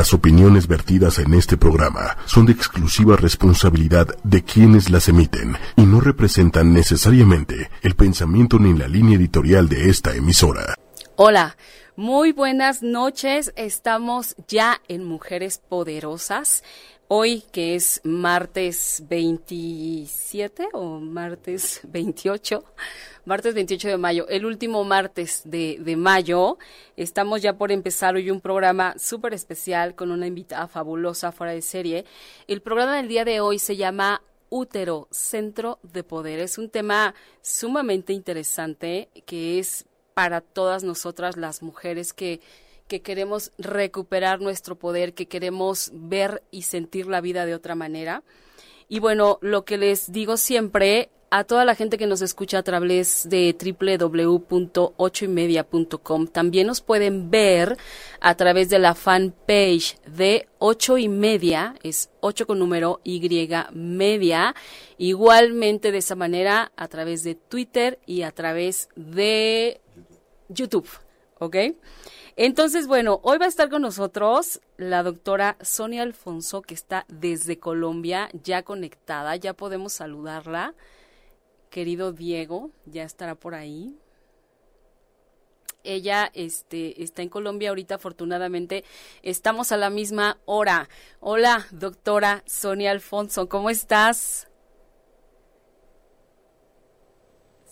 Las opiniones vertidas en este programa son de exclusiva responsabilidad de quienes las emiten y no representan necesariamente el pensamiento ni la línea editorial de esta emisora. Hola, muy buenas noches. Estamos ya en Mujeres Poderosas. Hoy que es martes 27 o martes 28, martes 28 de mayo, el último martes de, de mayo, estamos ya por empezar hoy un programa súper especial con una invitada fabulosa fuera de serie. El programa del día de hoy se llama Útero, Centro de Poder. Es un tema sumamente interesante que es para todas nosotras las mujeres que que queremos recuperar nuestro poder, que queremos ver y sentir la vida de otra manera. Y bueno, lo que les digo siempre a toda la gente que nos escucha a través de www.ochoymedia.com, también nos pueden ver a través de la fanpage de ocho y media, es ocho con número Y media, igualmente de esa manera a través de Twitter y a través de YouTube, ¿ok? Entonces, bueno, hoy va a estar con nosotros la doctora Sonia Alfonso, que está desde Colombia, ya conectada, ya podemos saludarla. Querido Diego, ya estará por ahí. Ella este, está en Colombia ahorita, afortunadamente. Estamos a la misma hora. Hola, doctora Sonia Alfonso, ¿cómo estás?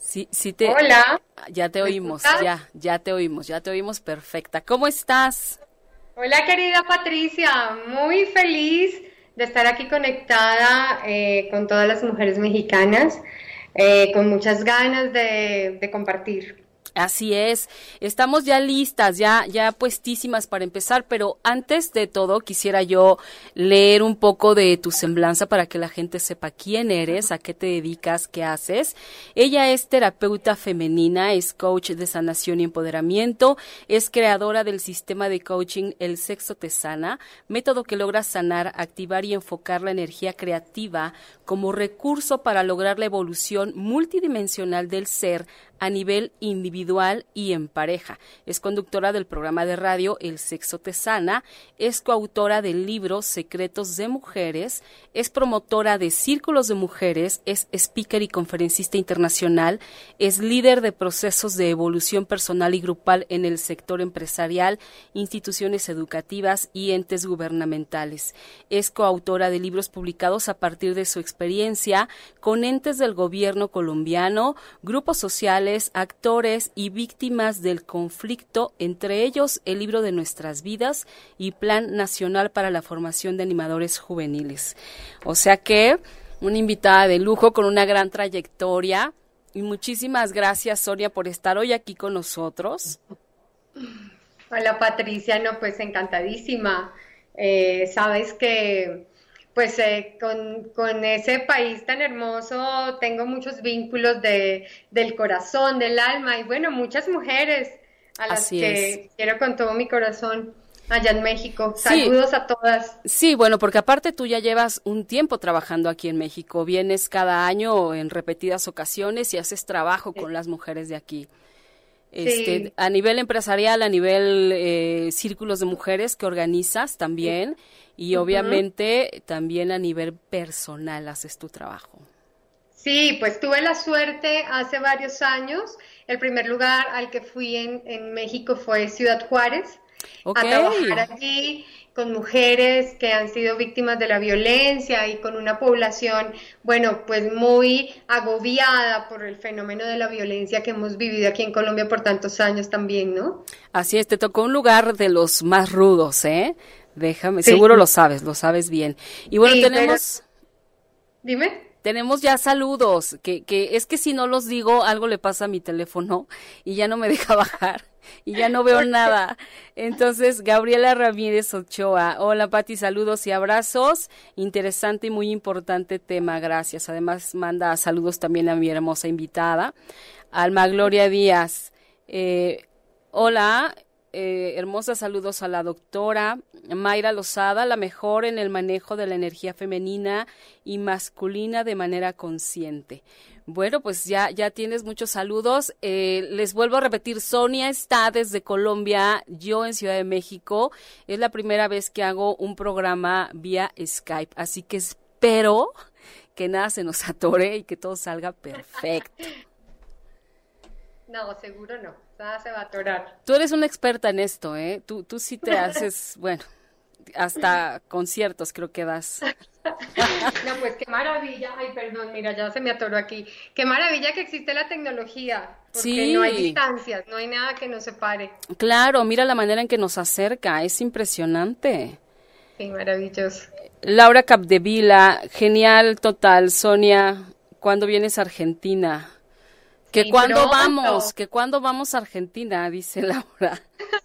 Sí, sí te. Hola. Ya te oímos, ya, ya te oímos, ya te oímos perfecta. ¿Cómo estás? Hola, querida Patricia. Muy feliz de estar aquí conectada eh, con todas las mujeres mexicanas, eh, con muchas ganas de, de compartir. Así es, estamos ya listas, ya, ya puestísimas para empezar, pero antes de todo quisiera yo leer un poco de tu semblanza para que la gente sepa quién eres, a qué te dedicas, qué haces. Ella es terapeuta femenina, es coach de sanación y empoderamiento, es creadora del sistema de coaching El Sexo Te Sana, método que logra sanar, activar y enfocar la energía creativa como recurso para lograr la evolución multidimensional del ser a nivel individual y en pareja. Es conductora del programa de radio El Sexo Te Sana, es coautora del libro Secretos de Mujeres, es promotora de círculos de mujeres, es speaker y conferencista internacional, es líder de procesos de evolución personal y grupal en el sector empresarial, instituciones educativas y entes gubernamentales. Es coautora de libros publicados a partir de su experiencia con entes del gobierno colombiano, grupos sociales, actores y víctimas del conflicto, entre ellos el libro de nuestras vidas y Plan Nacional para la Formación de Animadores Juveniles. O sea que una invitada de lujo con una gran trayectoria. Y muchísimas gracias, Sonia, por estar hoy aquí con nosotros. Hola, Patricia. No, pues encantadísima. Eh, sabes que pues eh, con, ese país tan hermoso tengo muchos vínculos de, del corazón, del alma y bueno, muchas mujeres a las que quiero con todo mi corazón allá en México. Saludos a todas. Sí, bueno, porque aparte tú ya llevas un tiempo trabajando aquí en México, vienes cada año en repetidas ocasiones y haces trabajo con las mujeres de aquí. Este, A nivel empresarial, a nivel eh, círculos de mujeres que organizas también y obviamente también a nivel personal haces tu trabajo. Sí, pues tuve la suerte hace varios años. El primer lugar al que fui en, en México fue Ciudad Juárez a trabajar allí con mujeres que han sido víctimas de la violencia y con una población, bueno, pues muy agobiada por el fenómeno de la violencia que hemos vivido aquí en Colombia por tantos años también, ¿no? Así es, te tocó un lugar de los más rudos, ¿eh? Déjame, seguro lo sabes, lo sabes bien. Y bueno, tenemos... Dime tenemos ya saludos, que, que es que si no los digo, algo le pasa a mi teléfono y ya no me deja bajar y ya no veo nada. Entonces, Gabriela Ramírez Ochoa, hola Pati, saludos y abrazos. Interesante y muy importante tema, gracias. Además, manda saludos también a mi hermosa invitada, Alma Gloria Díaz. Eh, hola, eh, hermosos saludos a la doctora Mayra Lozada, la mejor en el manejo de la energía femenina y masculina de manera consciente. Bueno, pues ya, ya tienes muchos saludos. Eh, les vuelvo a repetir, Sonia está desde Colombia, yo en Ciudad de México. Es la primera vez que hago un programa vía Skype, así que espero que nada se nos atore y que todo salga perfecto. No, seguro no, nada se va a atorar. Tú eres una experta en esto, ¿eh? Tú, tú sí te haces, bueno, hasta conciertos creo que das. No, pues qué maravilla. Ay, perdón, mira, ya se me atoró aquí. Qué maravilla que existe la tecnología. Porque no hay distancias, no hay nada que nos separe. Claro, mira la manera en que nos acerca, es impresionante. Sí, maravilloso. Laura Capdevila, genial, total. Sonia, ¿cuándo vienes a Argentina? Que cuando vamos, que cuando vamos a Argentina, dice Laura.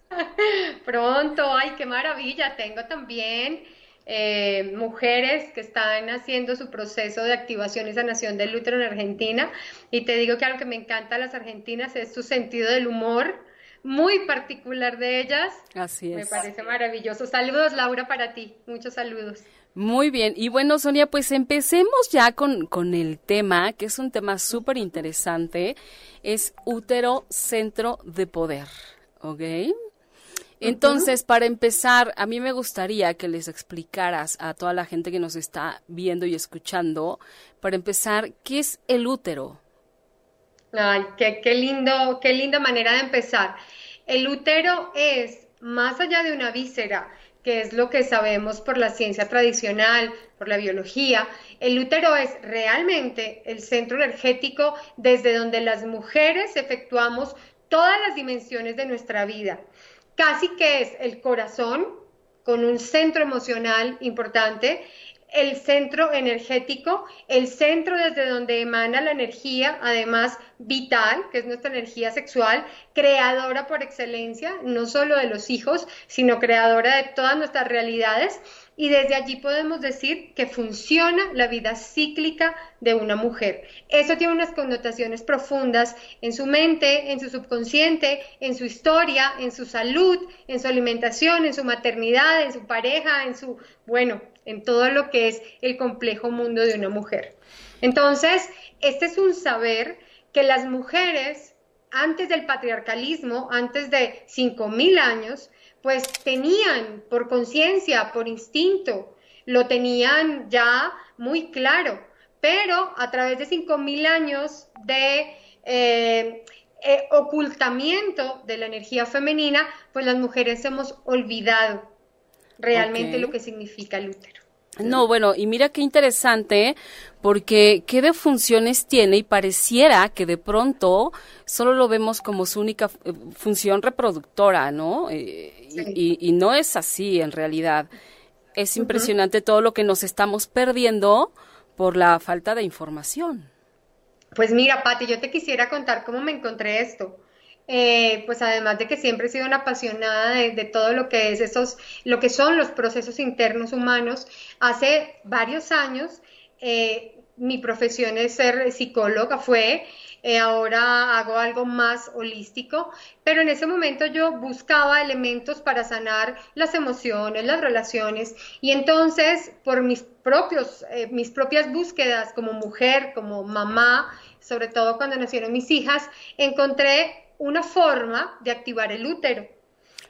pronto, ay, qué maravilla. Tengo también eh, mujeres que están haciendo su proceso de activación y sanación del útero en Argentina. Y te digo que algo que me encanta a las argentinas es su sentido del humor, muy particular de ellas. Así es. Me parece maravilloso. Saludos, Laura, para ti. Muchos saludos. Muy bien. Y bueno, Sonia, pues empecemos ya con, con el tema, que es un tema súper interesante. Es útero centro de poder. ¿Ok? Entonces, para empezar, a mí me gustaría que les explicaras a toda la gente que nos está viendo y escuchando, para empezar, ¿qué es el útero? Ay, qué, qué lindo, qué linda manera de empezar. El útero es, más allá de una víscera, que es lo que sabemos por la ciencia tradicional, por la biología, el útero es realmente el centro energético desde donde las mujeres efectuamos todas las dimensiones de nuestra vida. Casi que es el corazón con un centro emocional importante, el centro energético, el centro desde donde emana la energía, además vital, que es nuestra energía sexual, creadora por excelencia, no solo de los hijos, sino creadora de todas nuestras realidades. Y desde allí podemos decir que funciona la vida cíclica de una mujer. Eso tiene unas connotaciones profundas en su mente, en su subconsciente, en su historia, en su salud, en su alimentación, en su maternidad, en su pareja, en su, bueno, en todo lo que es el complejo mundo de una mujer. Entonces, este es un saber que las mujeres, antes del patriarcalismo, antes de 5.000 años, pues tenían por conciencia, por instinto, lo tenían ya muy claro, pero a través de 5.000 años de eh, eh, ocultamiento de la energía femenina, pues las mujeres hemos olvidado realmente lo que significa el útero. No, bueno, y mira qué interesante, porque qué de funciones tiene y pareciera que de pronto solo lo vemos como su única eh, función reproductora, ¿no? Eh, y, no es así en realidad. Es impresionante todo lo que nos estamos perdiendo por la falta de información. Pues mira, Pati, yo te quisiera contar cómo me encontré esto. Eh, pues además de que siempre he sido una apasionada de, todo lo que es esos, lo que son los procesos internos humanos, hace varios años eh, mi profesión es ser psicóloga, fue, eh, ahora hago algo más holístico, pero en ese momento yo buscaba elementos para sanar las emociones, las relaciones, y entonces por mis propios, mis propias búsquedas como mujer, como mamá, sobre todo cuando nacieron mis hijas, encontré una forma de activar el útero.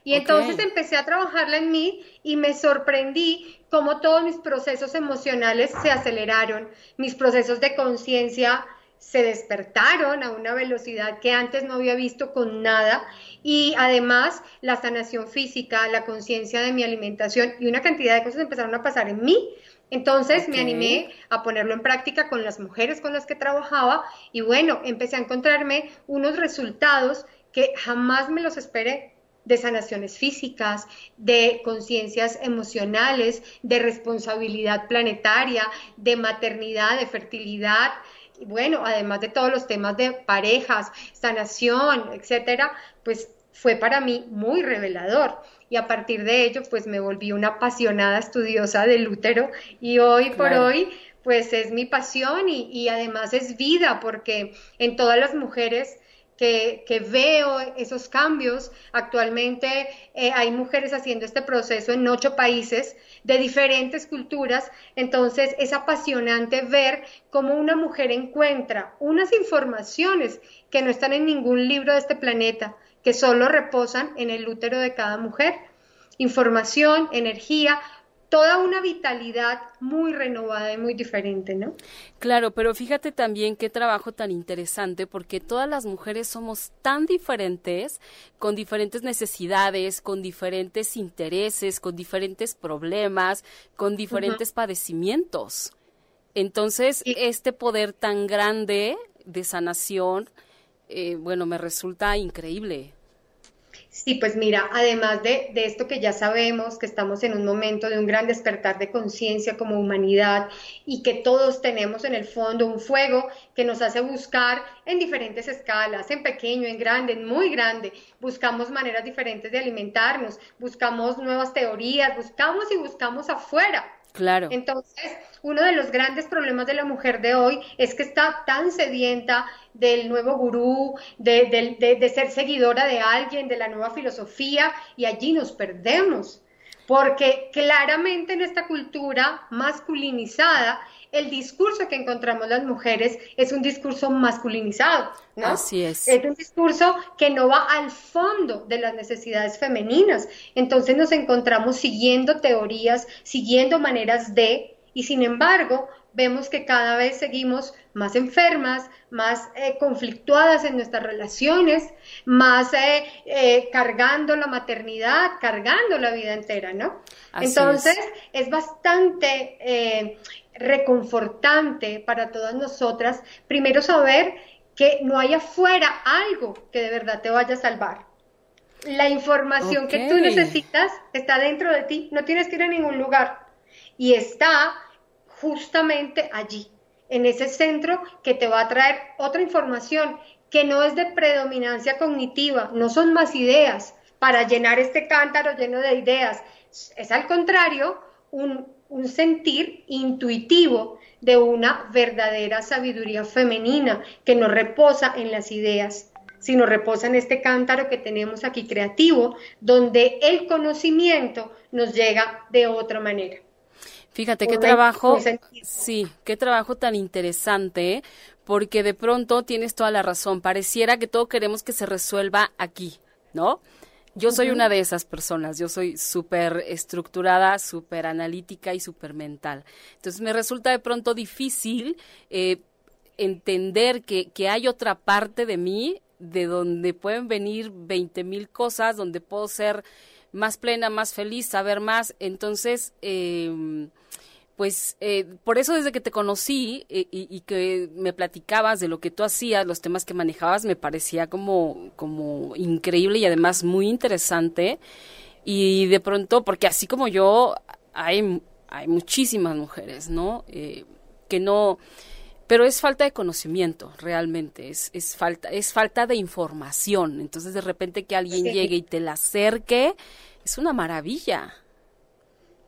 Y entonces empecé a trabajarla en mí y me sorprendí cómo todos mis procesos emocionales se aceleraron, mis procesos de conciencia se despertaron a una velocidad que antes no había visto con nada y además la sanación física, la conciencia de mi alimentación y una cantidad de cosas empezaron a pasar en mí. Entonces me animé a ponerlo en práctica con las mujeres con las que trabajaba y bueno, empecé a encontrarme unos resultados que jamás me los esperé de sanaciones físicas, de conciencias emocionales, de responsabilidad planetaria, de maternidad, de fertilidad, y bueno, además de todos los temas de parejas, sanación, etcétera, pues fue para mí muy revelador. Y a partir de ello pues me volví una apasionada estudiosa del útero. Y hoy por hoy pues es mi pasión y, además es vida porque en todas las mujeres que, veo esos cambios. Actualmente eh, hay mujeres haciendo este proceso en ocho países de diferentes culturas, entonces es apasionante ver cómo una mujer encuentra unas informaciones que no están en ningún libro de este planeta, que solo reposan en el útero de cada mujer. Información, energía, toda una vitalidad muy renovada y muy diferente, ¿no? Claro, pero fíjate también qué trabajo tan interesante, porque todas las mujeres somos tan diferentes, con diferentes necesidades, con diferentes intereses, con diferentes problemas, con diferentes padecimientos. Entonces, este poder tan grande de sanación, eh, bueno, me resulta increíble. Sí, pues mira, además de, esto que ya sabemos, que estamos en un momento de un gran despertar de conciencia como humanidad y que todos tenemos en el fondo un fuego que nos hace buscar en diferentes escalas, en pequeño, en grande, en muy grande, buscamos maneras diferentes de alimentarnos, buscamos nuevas teorías, buscamos y buscamos afuera. Claro. Entonces, uno de los grandes problemas de la mujer de hoy es que está tan sedienta del nuevo gurú, de, ser seguidora de alguien, de la nueva filosofía, y allí nos perdemos. Porque claramente en esta cultura masculinizada, el discurso que encontramos las mujeres es un discurso masculinizado, ¿no? Así es. Es un discurso que no va al fondo de las necesidades femeninas. Entonces nos encontramos siguiendo teorías, siguiendo maneras de y sin embargo vemos que cada vez seguimos más enfermas, más eh, conflictuadas en nuestras relaciones, más eh, eh, cargando la maternidad, cargando la vida entera, ¿no? Entonces es, bastante reconfortante para todas nosotras, primero saber que no hay afuera algo que de verdad te vaya a salvar. La información que tú necesitas está dentro de ti, no tienes que ir a ningún lugar. Y está justamente allí, en ese centro que te va a traer otra información que no es de predominancia cognitiva, no son más ideas. Para llenar este cántaro lleno de ideas, es al contrario un, un sentir intuitivo de una verdadera sabiduría femenina que no reposa en las ideas, sino reposa en este cántaro que tenemos aquí creativo, donde el conocimiento nos llega de otra manera. Fíjate qué trabajo, sí, qué trabajo tan interesante, porque de pronto tienes toda la razón. Pareciera que todo queremos que se resuelva aquí, ¿no? Yo soy una de esas personas, yo soy súper estructurada, súper analítica y súper mental. Entonces me resulta de pronto difícil eh, entender que, que hay otra parte de mí de donde pueden venir 20 mil cosas, donde puedo ser más plena, más feliz, saber más. Entonces, eh, pues eh, por eso desde que te conocí eh, y, que me platicabas de lo que tú hacías, los temas que manejabas, me parecía como, como increíble y además muy interesante. Y de pronto, porque así como yo, hay, hay muchísimas mujeres, ¿no? Eh, que no, pero es falta de conocimiento realmente, es, es, falta, es falta de información. Entonces de repente que alguien llegue y te la acerque, es una maravilla.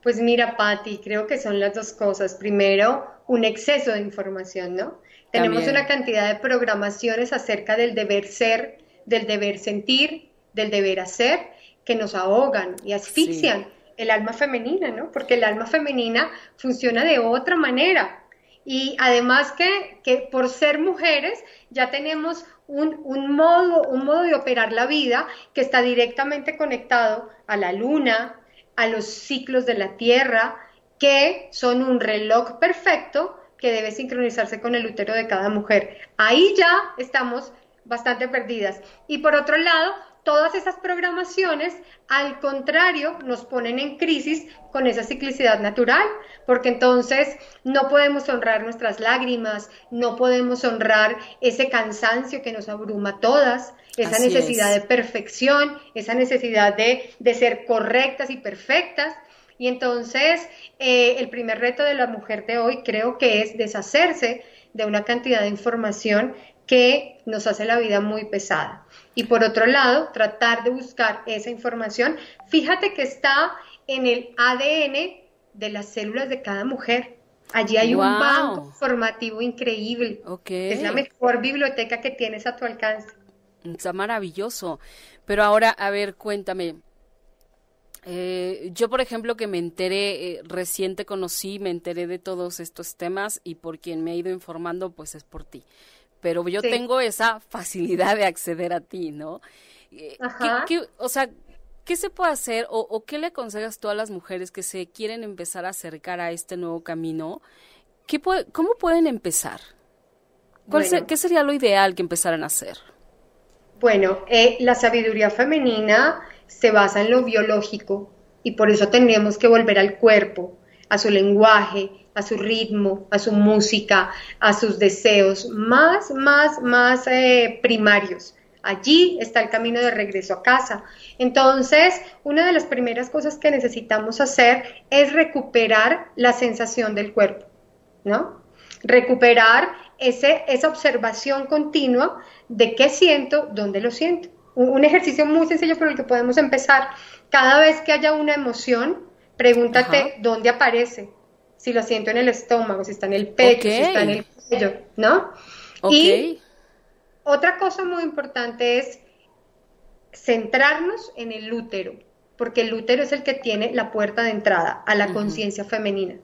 Pues mira, Patti, creo que son las dos cosas. Primero, un exceso de información, ¿no? Tenemos una cantidad de programaciones acerca del deber ser, del deber sentir, del deber hacer, que nos ahogan y asfixian el alma femenina, ¿no? Porque el alma femenina funciona de otra manera. Y además que, que por ser mujeres ya tenemos un, un, modo, un modo de operar la vida que está directamente conectado a la luna, a los ciclos de la Tierra, que son un reloj perfecto que debe sincronizarse con el útero de cada mujer. Ahí ya estamos bastante perdidas. Y por otro lado, todas esas programaciones, al contrario, nos ponen en crisis con esa ciclicidad natural, porque entonces no podemos honrar nuestras lágrimas, no podemos honrar ese cansancio que nos abruma todas, esa necesidad de perfección, esa necesidad de, ser correctas y perfectas. Y entonces eh, el primer reto de la mujer de hoy creo que es deshacerse de una cantidad de información que nos hace la vida muy pesada. Y por otro lado, tratar de buscar esa información. Fíjate que está en el ADN de las células de cada mujer. Allí hay un banco formativo increíble. Es la mejor biblioteca que tienes a tu alcance. Está maravilloso. Pero ahora, a ver, cuéntame. Eh, yo, por ejemplo, que me enteré, eh, reciente conocí, me enteré de todos estos temas y por quien me ha ido informando, pues es por ti. Pero yo tengo esa facilidad de acceder a ti, ¿no? Eh, o sea, ¿qué se puede hacer o, qué le aconsejas tú a las mujeres que se quieren empezar a acercar a este nuevo camino? ¿Qué ¿Cómo pueden empezar? ¿Qué sería lo ideal que empezaran a hacer? Bueno, eh, la sabiduría femenina se basa en lo biológico y por eso tendríamos que volver al cuerpo, a su lenguaje, a su ritmo, a su música, a sus deseos más, más, más eh, primarios. Allí está el camino de regreso a casa. Entonces, una de las primeras cosas que necesitamos hacer es recuperar la sensación del cuerpo, ¿no? Recuperar ese, esa observación continua de qué siento, dónde lo siento. Un, ejercicio muy sencillo por el que podemos empezar. Cada vez que haya una emoción, pregúntate dónde aparece. Si lo siento en el estómago, si está en el pecho, si está en el cuello, ¿no? Y otra cosa muy importante es centrarnos en el útero, porque el útero es el que tiene la puerta de entrada a la conciencia femenina.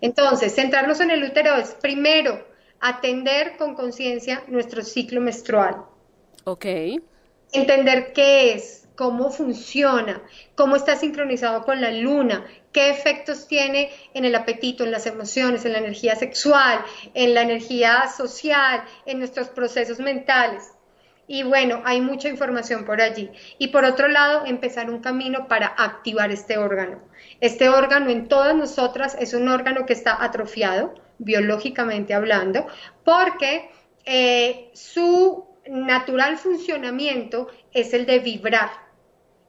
Entonces, centrarnos en el útero es primero atender con conciencia nuestro ciclo menstrual. Ok. Entender qué es, cómo funciona, cómo está sincronizado con la luna, qué efectos tiene en el apetito, en las emociones, en la energía sexual, en la energía social, en nuestros procesos mentales. Y bueno, hay mucha información por allí. Y por otro lado, empezar un camino para activar este órgano. Este órgano en todas nosotras es un órgano que está atrofiado, biológicamente hablando, porque eh, su natural funcionamiento es el de vibrar.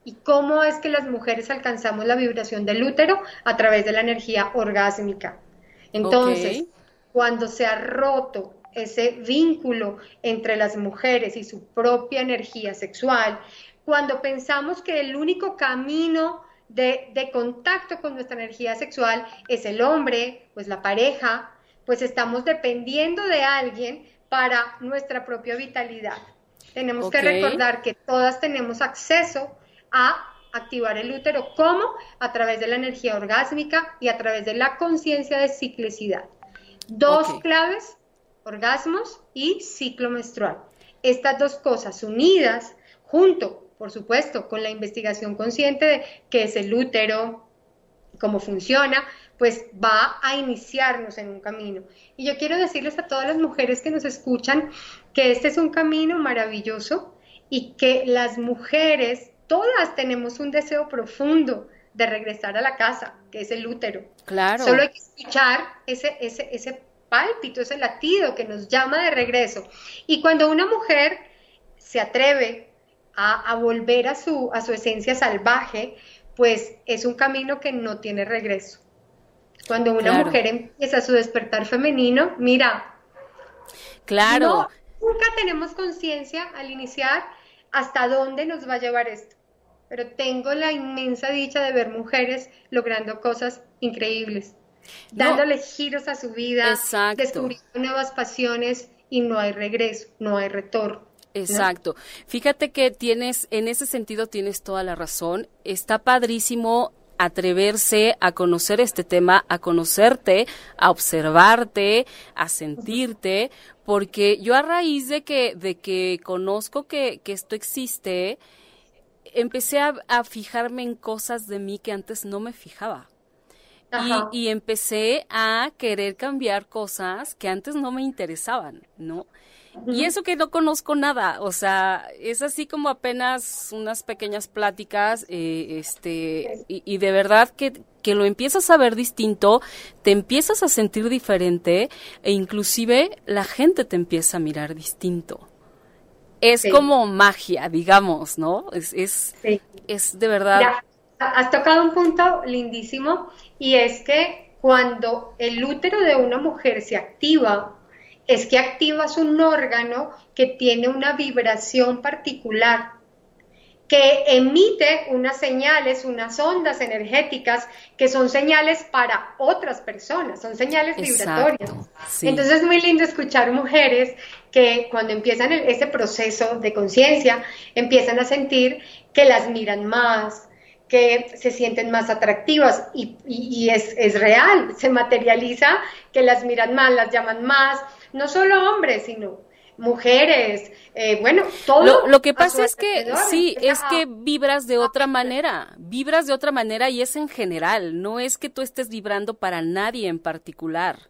¿Y cómo es que las mujeres alcanzamos la vibración del útero? A través de la energía orgásmica. Entonces, cuando se ha roto ese vínculo entre las mujeres y su propia energía sexual, cuando pensamos que el único camino de, de, contacto con nuestra energía sexual es el hombre, pues la pareja, pues estamos dependiendo de alguien para nuestra propia vitalidad. Tenemos que recordar que todas tenemos acceso a activar el útero, como a través de la energía orgásmica y a través de la conciencia de ciclicidad. Dos claves, orgasmos y ciclo menstrual. Estas dos cosas unidas, junto, por supuesto, con la investigación consciente de qué es el útero, cómo funciona, pues va a iniciarnos en un camino. Y yo quiero decirles a todas las mujeres que nos escuchan que este es un camino maravilloso y que las mujeres, todas tenemos un deseo profundo de regresar a la casa, que es el útero. Claro. Solo hay que escuchar ese, ese, ese pálpito, ese latido que nos llama de regreso. Y cuando una mujer se atreve a, a volver a su, a su esencia salvaje, pues es un camino que no tiene regreso. Cuando una mujer empieza su despertar femenino, mira, claro. nunca tenemos conciencia al iniciar hasta dónde nos va a llevar esto. Pero tengo la inmensa dicha de ver mujeres logrando cosas increíbles, dándole giros a su vida, descubriendo nuevas pasiones y no hay regreso, no hay retorno. Exacto. Fíjate que tienes, en ese sentido tienes toda la razón. Está padrísimo atreverse a conocer este tema, a conocerte, a observarte, a sentirte, porque yo a raíz de que, de que conozco que, que esto existe, empecé a, fijarme en cosas de mí que antes no me fijaba. Y, y, empecé a querer cambiar cosas que antes no me interesaban, ¿no? Y eso que no conozco nada, o sea, es así como apenas unas pequeñas pláticas, eh, este, y, de verdad que, que lo empiezas a ver distinto, te empiezas a sentir diferente, e inclusive la gente te empieza a mirar distinto. Es como magia, digamos, ¿no? Es, es, es de verdad. has tocado un punto lindísimo, y es que cuando el útero de una mujer se activa, es que activas un órgano que tiene una vibración particular. que emite unas señales, unas ondas energéticas que son señales para otras personas, son señales vibratorias. Entonces es muy lindo escuchar mujeres que cuando empiezan ese proceso de conciencia, empiezan a sentir que las miran más, que se sienten más atractivas y, es, es, real, se materializa que las miran más, las llaman más, no solo hombres, sino mujeres, eh, bueno, todo. Lo, que pasa es que sí, es que vibras de otra manera, vibras de otra manera y es en general, no es que tú estés vibrando para nadie en particular.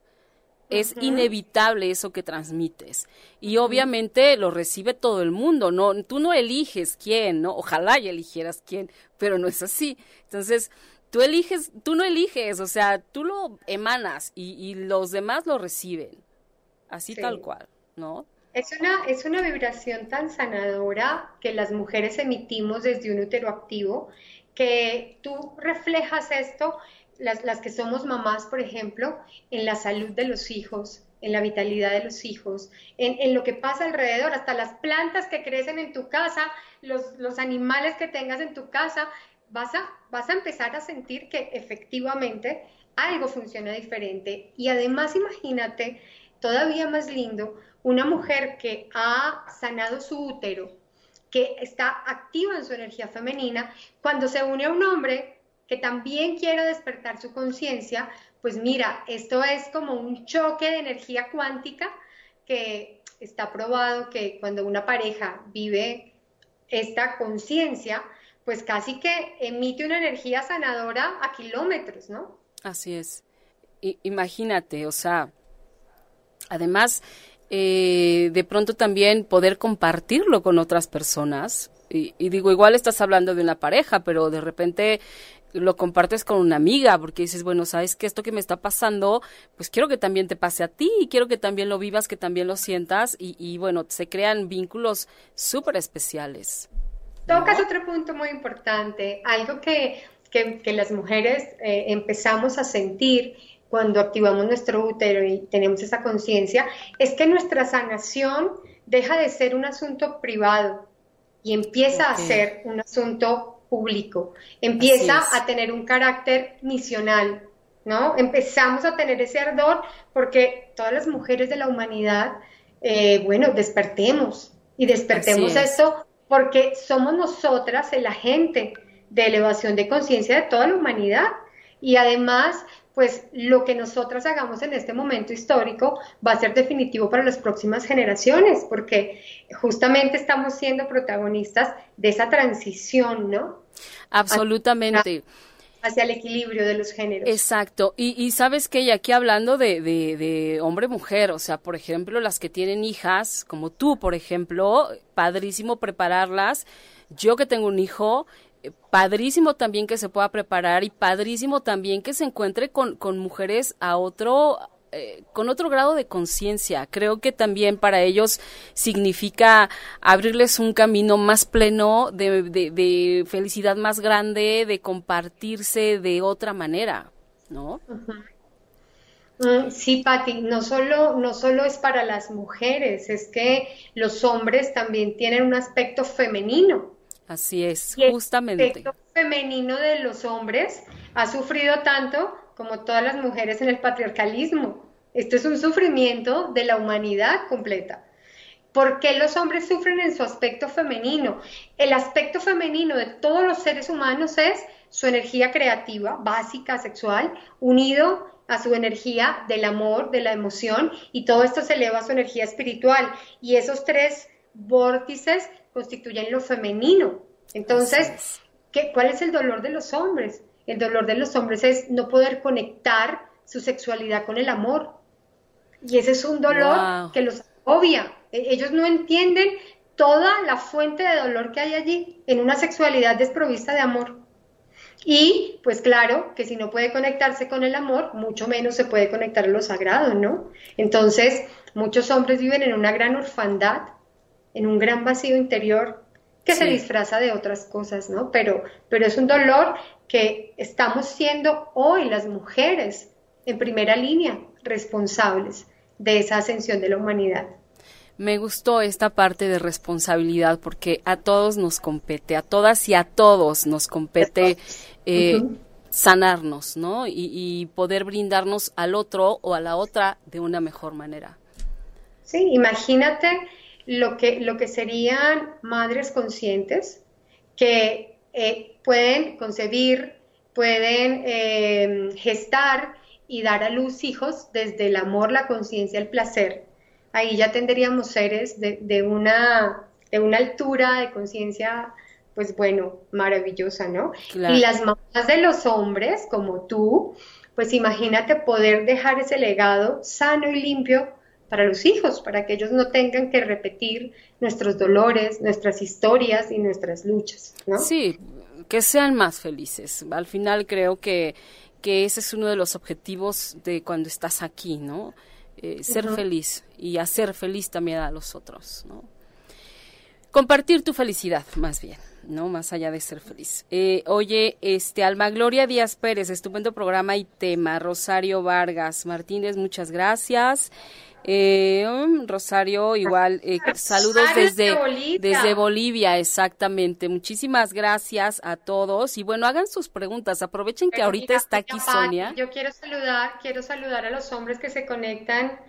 Es inevitable eso que transmites. Y obviamente lo recibe todo el mundo, no tú no eliges quién, ¿no? Ojalá y eligieras quién, pero no es así. Entonces, tú eliges, tú no eliges, o sea, tú lo emanas y, los demás lo reciben. Así tal cual, ¿no? Es una, es una vibración tan sanadora que las mujeres emitimos desde un útero activo, que tú reflejas esto, las, las que somos mamás, por ejemplo, en la salud de los hijos, en la vitalidad de los hijos, en, en, lo que pasa alrededor, hasta las plantas que crecen en tu casa, los, los animales que tengas en tu casa, vas a, vas a empezar a sentir que efectivamente algo funciona diferente. Y además imagínate, todavía más lindo, una mujer que ha sanado su útero, que está activa en su energía femenina, cuando se une a un hombre que también quiere despertar su conciencia, pues mira, esto es como un choque de energía cuántica que está probado que cuando una pareja vive esta conciencia, pues casi que emite una energía sanadora a kilómetros, ¿no? Así es. imagínate, o sea, además eh, de pronto también poder compartirlo con otras personas. Y, digo, igual estás hablando de una pareja, pero de repente lo compartes con una amiga porque dices, bueno, sabes que esto que me está pasando, pues quiero que también te pase a ti y quiero que también lo vivas, que también lo sientas y, bueno, se crean vínculos súper especiales. Tocas otro punto muy importante, algo que, que, las mujeres eh, empezamos a sentir cuando activamos nuestro útero y tenemos esa conciencia, es que nuestra sanación deja de ser un asunto privado y empieza a ser un asunto público, empieza a tener un carácter misional, ¿no? Empezamos a tener ese ardor porque todas las mujeres de la humanidad, eh, bueno, despertemos y despertemos esto porque somos nosotras el agente de elevación de conciencia de toda la humanidad. Y además pues lo que nosotras hagamos en este momento histórico va a ser definitivo para las próximas generaciones, porque justamente estamos siendo protagonistas de esa transición, ¿no? Absolutamente. Hacia, el equilibrio de los géneros. Exacto. Y, sabes que, aquí hablando de, de, de hombre-mujer, o sea, por ejemplo, las que tienen hijas, como tú, por ejemplo, padrísimo prepararlas. Yo que tengo un hijo, padrísimo también que se pueda preparar y padrísimo también que se encuentre con, con mujeres a otro eh, con otro grado de conciencia. Creo que también para ellos significa abrirles un camino más pleno, de, de, felicidad más grande, de compartirse de otra manera, ¿no? Mm, sí, Patti, no solo, no solo es para las mujeres, es que los hombres también tienen un aspecto femenino Así es, justamente. El aspecto femenino de los hombres ha sufrido tanto como todas las mujeres en el patriarcalismo. Esto es un sufrimiento de la humanidad completa. ¿Por qué los hombres sufren en su aspecto femenino? El aspecto femenino de todos los seres humanos es su energía creativa, básica, sexual, unido a su energía del amor, de la emoción, y todo esto se eleva a su energía espiritual. Y esos tres vórtices constituyen lo femenino. Entonces, ¿qué, ¿cuál es el dolor de los hombres? El dolor de los hombres es no poder conectar su sexualidad con el amor. Y ese es un dolor que los obvia. E, ellos no entienden toda la fuente de dolor que hay allí en una sexualidad desprovista de amor. Y pues claro que si no puede conectarse con el amor, mucho menos se puede conectar a lo sagrado, ¿no? Entonces, muchos hombres viven en una gran orfandad en un gran vacío interior que se disfraza de otras cosas, ¿no? Pero, pero es un dolor que estamos siendo hoy las mujeres en primera línea responsables de esa ascensión de la humanidad. Me gustó esta parte de responsabilidad porque a todos nos compete, a todas y a todos nos compete eh, sanarnos, ¿no? Y, poder brindarnos al otro o a la otra de una mejor manera. Sí, imagínate lo que, lo que serían madres conscientes que eh, pueden concebir, pueden eh, gestar y dar a luz hijos desde el amor, la conciencia, el placer ahí ya tendríamos seres de, una, de una altura de conciencia, pues bueno, maravillosa, ¿no? Y las mamás de los hombres, como tú, pues imagínate poder dejar ese legado sano y limpio para los hijos, para que ellos no tengan que repetir nuestros dolores, nuestras historias y nuestras luchas, ¿no? Sí, que sean más felices. Al final creo que, que ese es uno de los objetivos de cuando estás aquí, ¿no? Eh, ser feliz y hacer feliz también a los otros, ¿no? Compartir tu felicidad, más bien, ¿no? Más allá de ser feliz. Eh, oye, este, Alma Gloria Díaz Pérez, estupendo programa y tema. Rosario Vargas Martínez, muchas gracias. Eh, um, Rosario, igual, eh, saludos desde Bolivia. desde Bolivia, exactamente. Muchísimas gracias a todos y bueno, hagan sus preguntas. Aprovechen que ahorita está aquí Sonia. Yo quiero saludar, quiero saludar a los hombres que se conectan.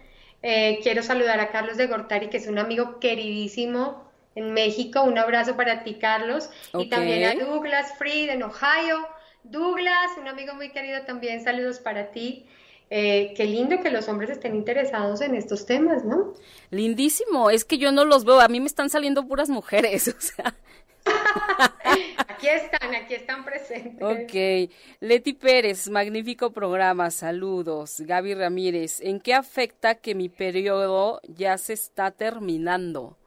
Eh, quiero saludar a Carlos de Gortari, que es un amigo queridísimo en México. Un abrazo para ti, Carlos. Y también a Douglas Fried en Ohio. Douglas, un amigo muy querido también, saludos para ti. Eh, qué lindo que los hombres estén interesados en estos temas, ¿no? Lindísimo, es que yo no los veo, a mí me están saliendo puras mujeres, o sea. aquí están, aquí están presentes. Ok. Leti Pérez, magnífico programa, saludos. Gaby Ramírez, ¿en qué afecta que mi periodo ya se está terminando?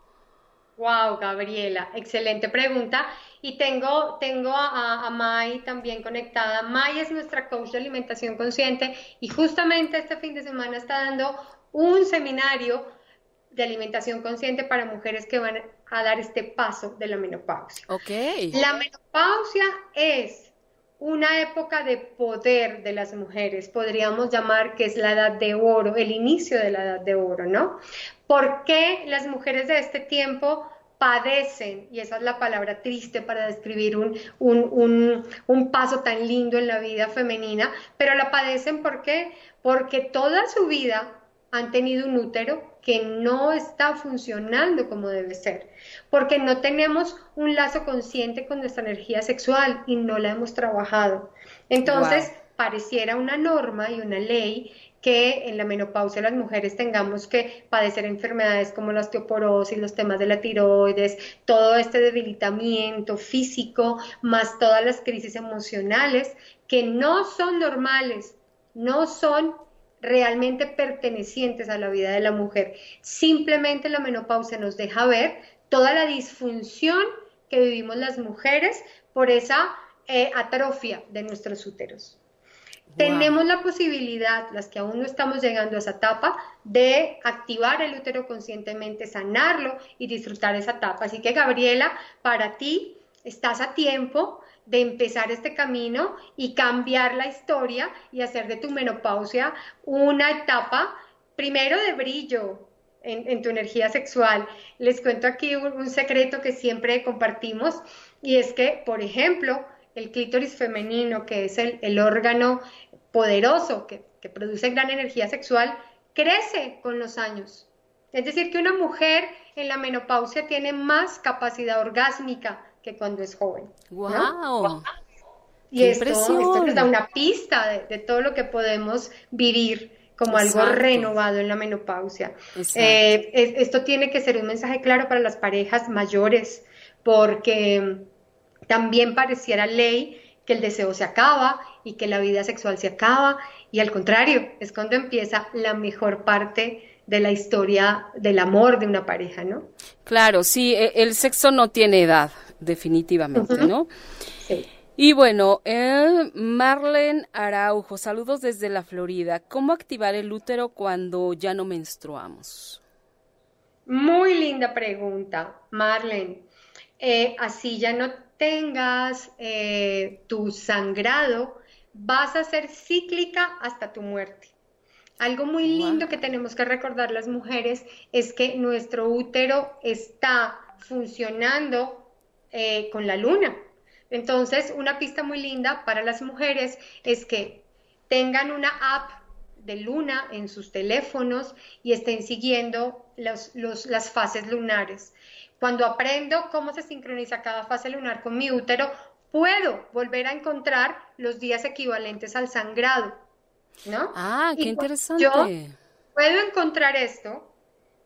Wow, Gabriela, excelente pregunta. Y tengo, tengo a, a, Mai también conectada. Mai es nuestra coach de alimentación consciente y justamente este fin de semana está dando un seminario de alimentación consciente para mujeres que van a dar este paso de la menopausia. Ok. La menopausia es una época de poder de las mujeres, podríamos llamar que es la edad de oro, el inicio de la edad de oro, ¿no? ¿Por qué las mujeres de este tiempo padecen, y esa es la palabra triste para describir un, un, paso tan lindo en la vida femenina, pero la padecen ¿por qué? Porque toda su vida han tenido un útero que no está funcionando como debe ser, porque no tenemos un lazo consciente con nuestra energía sexual y no la hemos trabajado. Entonces, pareciera una norma y una ley que en la menopausia las mujeres tengamos que padecer enfermedades como la osteoporosis, los temas de la tiroides, todo este debilitamiento físico, más todas las crisis emocionales que no son normales, no son realmente pertenecientes a la vida de la mujer. Simplemente la menopausia nos deja ver toda la disfunción que vivimos las mujeres por esa eh, atrofia de nuestros úteros. Tenemos la posibilidad, las que aún no estamos llegando a esa etapa, de activar el útero conscientemente, sanarlo y disfrutar esa etapa. Así que Gabriela, para ti estás a tiempo de empezar este camino y cambiar la historia y hacer de tu menopausia una etapa primero de brillo, en, tu energía sexual. Les cuento aquí un, secreto que siempre compartimos y es que, por ejemplo, el clítoris femenino, que es el, órgano poderoso que, produce gran energía sexual, crece con los años. Es decir, que una mujer en la menopausia tiene más capacidad orgásmica que cuando es joven. ¡Wow! Y esto, nos da una pista de, todo lo que podemos vivir como algo renovado en la menopausia. Eh, esto tiene que ser un mensaje claro para las parejas mayores, porque también pareciera ley que el deseo se acaba y que la vida sexual se acaba y al contrario, es cuando empieza la mejor parte de la historia del amor de una pareja, ¿no? Claro, sí, e, el sexo no tiene edad, definitivamente, ¿no? Sí. Y bueno, eh, Marlene Araujo, saludos desde la Florida. ¿Cómo activar el útero cuando ya no menstruamos? Muy linda pregunta, Marlene. Eh, así ya no tengas eh, tu sangrado, vas a ser cíclica hasta tu muerte. Algo muy lindo que tenemos que recordar las mujeres es que nuestro útero está funcionando eh, con la luna. Entonces, una pista muy linda para las mujeres es que tengan una app de luna en sus teléfonos y estén siguiendo las fases lunares. Cuando aprendo cómo se sincroniza cada fase lunar con mi útero, puedo volver a encontrar los días equivalentes al sangrado. ¿No? Ah, qué interesante. Yo puedo encontrar esto,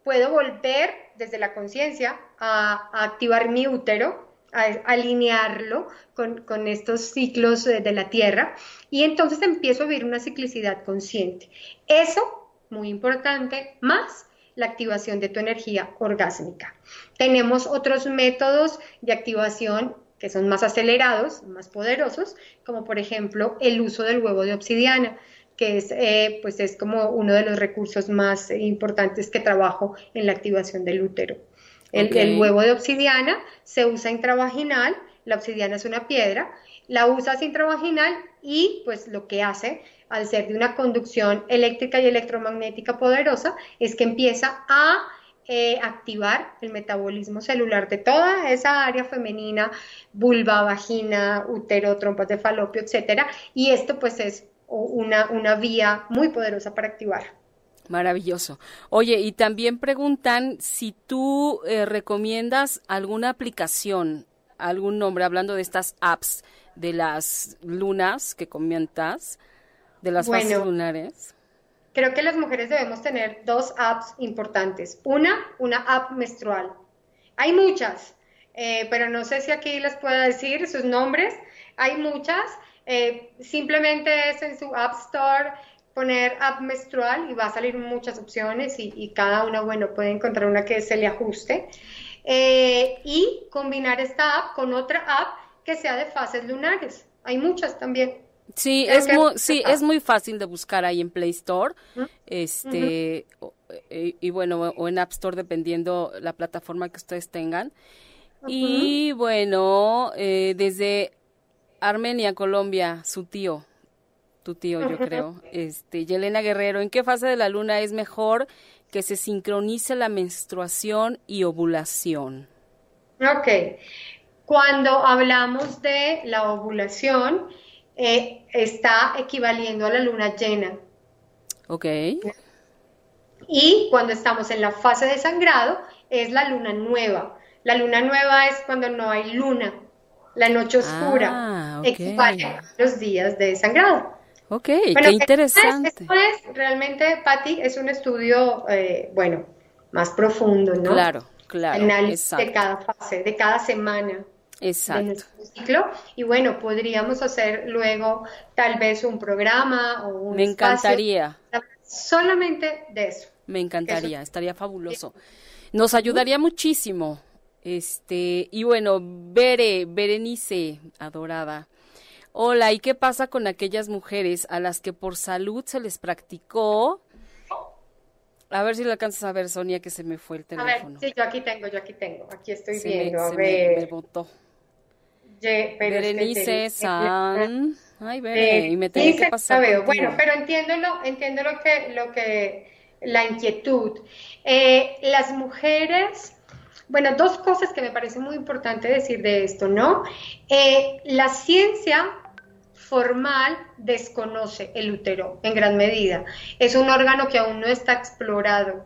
puedo volver desde la conciencia a, activar mi útero, a, alinearlo con, estos ciclos de, de la Tierra y entonces empiezo a vivir una ciclicidad consciente. Eso, muy importante, más la activación de tu energía orgásmica. Tenemos otros métodos de activación que son más acelerados, más poderosos, como por ejemplo el uso del huevo de obsidiana que es, eh, pues es como uno de los recursos más importantes que trabajo en la activación del útero. El, huevo de obsidiana se usa intravaginal, la obsidiana es una piedra, la usas intravaginal y pues lo que hace al ser de una conducción eléctrica y electromagnética poderosa es que empieza a eh, activar el metabolismo celular de toda esa área femenina, vulva, vagina, útero, trompas de falopio, etcétera, y esto pues es una, una vía muy poderosa para activar. Maravilloso. Oye, y también preguntan si tú eh, recomiendas alguna aplicación, algún nombre, hablando de estas apps, de las lunas que comentas, de las fases lunares. Creo que las mujeres debemos tener dos apps importantes. Una, una app menstrual. Hay muchas, eh, pero no sé si aquí les puedo decir sus nombres. Hay muchas. Eh, simplemente es en su App Store poner app menstrual y va a salir muchas opciones y, cada una, bueno, puede encontrar una que se le ajuste. Eh, y combinar esta app con otra app que sea de fases lunares. Hay muchas también. Sí, es muy, sí, es muy fácil de buscar ahí en Play Store, este, eh, y, bueno, o en App Store dependiendo la plataforma que ustedes tengan. Y bueno, desde Armenia, Colombia, su tío, tu tío yo creo, este, Yelena Guerrero, ¿en qué fase de la luna es mejor que se sincronice la menstruación y ovulación? Ok, cuando hablamos de la ovulación, eh, está equivaliendo a la luna llena. Ok. Y cuando estamos en la fase de sangrado, es la luna nueva. La luna nueva es cuando no hay luna, la noche oscura ah, a los días de sangrado. Ok, qué interesante. Esto es, realmente, Patti, es un estudio, eh, bueno, más profundo, ¿no? Claro, claro. Análisis de cada fase, de cada semana. Exacto. De nuestro ciclo. Y bueno, podríamos hacer luego tal vez un programa o un Me encantaría. solamente de eso. Me encantaría, estaría fabuloso. Nos ayudaría muchísimo. Este, y bueno, Bere, Berenice, adorada. Hola, ¿y qué pasa con aquellas mujeres a las que por salud se les practicó? A ver si lo alcanzas a ver, Sonia, que se me fue el teléfono. A ver, sí, yo aquí tengo, yo aquí tengo, aquí estoy viendo, a ver. Me, botó. Berenice San. Ay, Bere, y me tengo que pasar. Bueno, pero entiendo lo, entiendo lo que, lo que, la inquietud. Eh, las mujeres bueno, dos cosas que me parece muy importante decir de esto, ¿no? Eh, la ciencia formal desconoce el útero en gran medida. Es un órgano que aún no está explorado.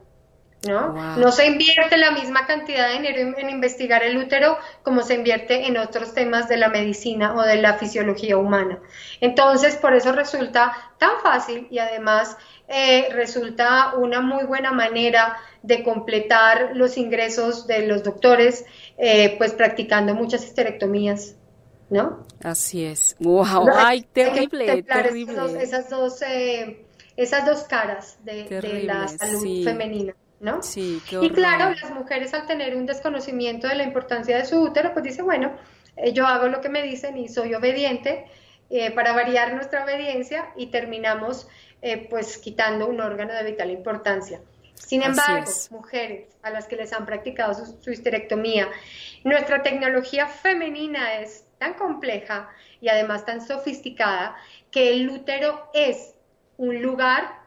¿No? No se invierte la misma cantidad de dinero en, investigar el útero como se invierte en otros temas de la medicina o de la fisiología humana. Entonces, por eso resulta tan fácil y además eh, resulta una muy buena manera de completar los ingresos de los doctores, eh, pues practicando muchas histerectomías. ¿No? Así es. Wow, ay, terrible, terrible. Esas dos, eh, esas dos caras de, la salud femenina. ¿No? Sí, Y claro, las mujeres al tener un desconocimiento de la importancia de su útero, pues dice, bueno, eh, yo hago lo que me dicen y soy obediente eh, para variar nuestra obediencia y terminamos eh, pues quitando un órgano de vital importancia. Sin embargo, mujeres a las que les han practicado su, histerectomía, nuestra tecnología femenina es tan compleja y además tan sofisticada que el útero es un lugar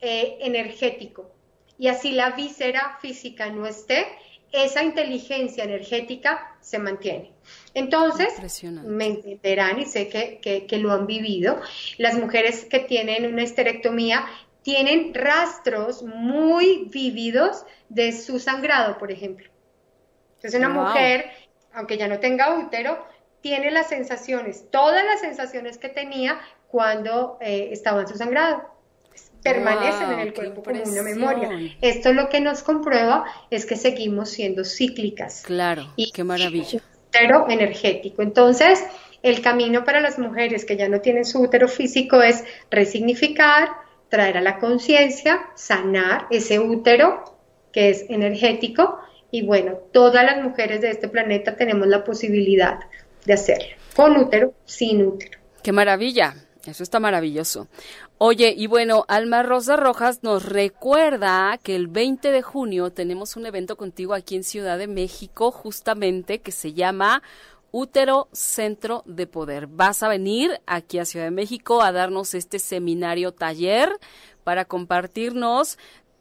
eh, energético. Y así la víscera física no esté, esa inteligencia energética se mantiene. Entonces, me entenderán y sé que, que, lo han vivido, las mujeres que tienen una esterectomía tienen rastros muy vívidos de su sangrado, por ejemplo. Entonces, una mujer, aunque ya no tenga útero, tiene las sensaciones, todas las sensaciones que tenía cuando eh, estaba en su sangrado permanecen en el cuerpo como una memoria. Esto lo que nos comprueba es que seguimos siendo cíclicas. Claro, y qué maravilla. Útero energético. Entonces, el camino para las mujeres que ya no tienen su útero físico es resignificar, traer a la conciencia, sanar ese útero que es energético y bueno, todas las mujeres de este planeta tenemos la posibilidad de hacerlo, con útero, sin útero. Qué maravilla. Eso está maravilloso. Oye, y bueno, Alma Rosa Rojas nos recuerda que el 20 de junio tenemos un evento contigo aquí en Ciudad de México, justamente, que se llama Útero Centro de Poder. Vas a venir aquí a Ciudad de México a darnos este seminario taller para compartirnos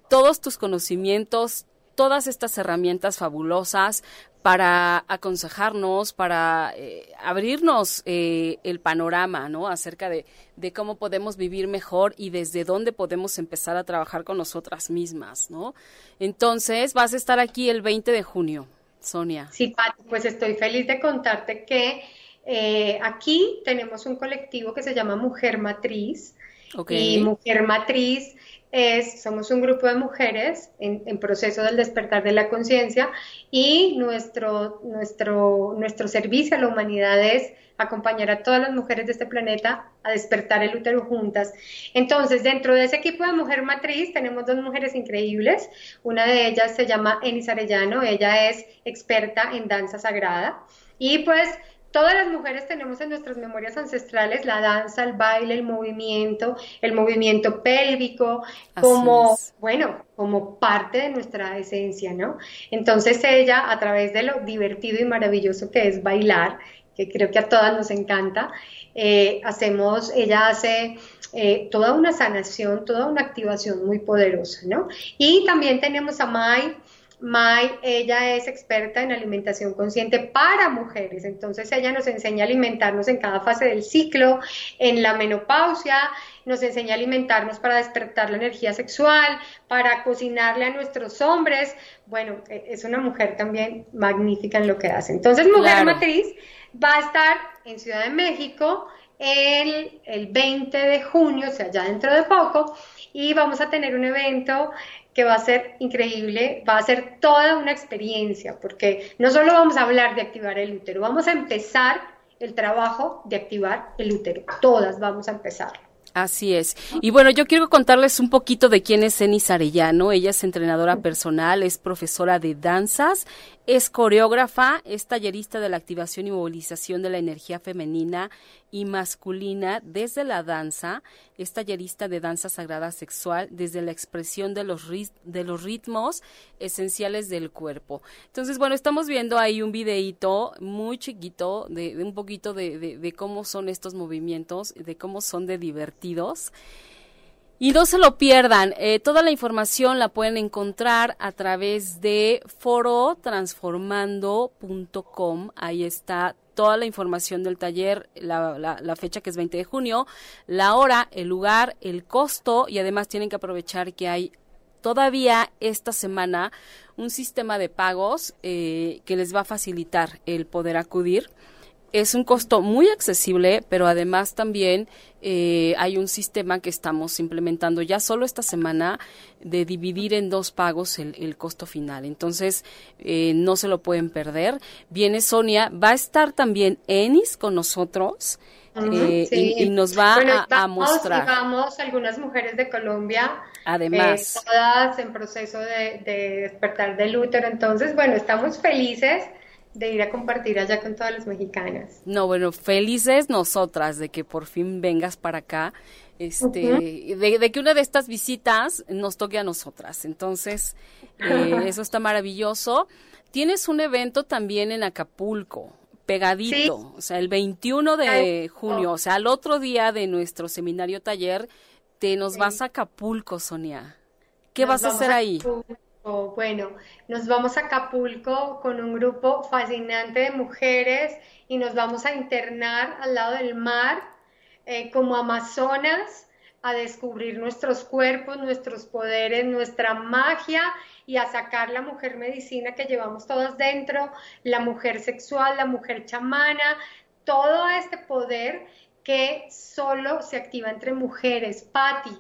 todos tus conocimientos, todas estas herramientas fabulosas para aconsejarnos, para eh, abrirnos eh, el panorama, ¿no? Acerca de, de, cómo podemos vivir mejor y desde dónde podemos empezar a trabajar con nosotras mismas, ¿no? Entonces, vas a estar aquí el 20 de junio, Sonia. Sí, Pati, pues estoy feliz de contarte que eh, aquí tenemos un colectivo que se llama Mujer Matriz. Y Mujer Matriz es, somos un grupo de mujeres en, proceso del despertar de la conciencia y nuestro, nuestro, nuestro servicio a la humanidad es acompañar a todas las mujeres de este planeta a despertar el útero juntas. Entonces, dentro de ese equipo de mujer matriz tenemos dos mujeres increíbles. Una de ellas se llama Enis Arellano, ella es experta en danza sagrada. Y pues Todas las mujeres tenemos en nuestras memorias ancestrales la danza, el baile, el movimiento, el movimiento pélvico, como, bueno, como parte de nuestra esencia, ¿no? Entonces ella, a través de lo divertido y maravilloso que es bailar, que creo que a todas nos encanta, eh, hacemos, ella hace eh, toda una sanación, toda una activación muy poderosa, ¿no? Y también tenemos a Mai, Mai, ella es experta en alimentación consciente para mujeres, entonces ella nos enseña a alimentarnos en cada fase del ciclo, en la menopausia, nos enseña a alimentarnos para despertar la energía sexual, para cocinarle a nuestros hombres. Bueno, e, es una mujer también magnífica en lo que hace. Entonces, Mujer Matriz va a estar en Ciudad de México el, el 20 de junio, o sea, ya dentro de poco, y vamos a tener un evento que va a ser increíble, va a ser toda una experiencia, porque no solo vamos a hablar de activar el útero, vamos a empezar el trabajo de activar el útero, todas vamos a empezar. Así es. Y bueno, yo quiero contarles un poquito de quién es Enis Arellano. Ella es entrenadora personal, es profesora de danzas, es coreógrafa, es tallerista de la activación y movilización de la energía femenina y masculina desde la danza, es tallerista de danza sagrada sexual desde la expresión de los, de los ritmos esenciales del cuerpo. Entonces, bueno, estamos viendo ahí un videíto muy chiquito de, un poquito de, de cómo son estos movimientos, de cómo son de divertidos. Y no se lo pierdan, eh, toda la información la pueden encontrar a través de forotransformando.com, ahí está toda la información del taller, la, la, fecha que es 20 de junio, la hora, el lugar, el costo y además tienen que aprovechar que hay todavía esta semana un sistema de pagos eh, que les va a facilitar el poder acudir es un costo muy accesible, pero además también eh, hay un sistema que estamos implementando ya solo esta semana de dividir en dos pagos el, costo final. Entonces, eh, no se lo pueden perder. Viene Sonia, va a estar también Enis con nosotros. Eh, y, nos va a, mostrar. vamos algunas mujeres de Colombia, además, todas en proceso de, de despertar del útero. Entonces, bueno, estamos felices de ir a compartir allá con todas las mexicanas. No, bueno, felices nosotras de que por fin vengas para acá, este, de, que una de estas visitas nos toque a nosotras. Entonces, eh, eso está maravilloso. Tienes un evento también en Acapulco, pegadito, o sea, el 21 de junio, o sea, al otro día de nuestro seminario taller, te nos vas a Acapulco, Sonia. ¿Qué vas a hacer ahí? Bueno, nos vamos a Acapulco con un grupo fascinante de mujeres y nos vamos a internar al lado del mar eh, como amazonas a descubrir nuestros cuerpos, nuestros poderes, nuestra magia y a sacar la mujer medicina que llevamos todas dentro, la mujer sexual, la mujer chamana, todo este poder que solo se activa entre mujeres. Patti,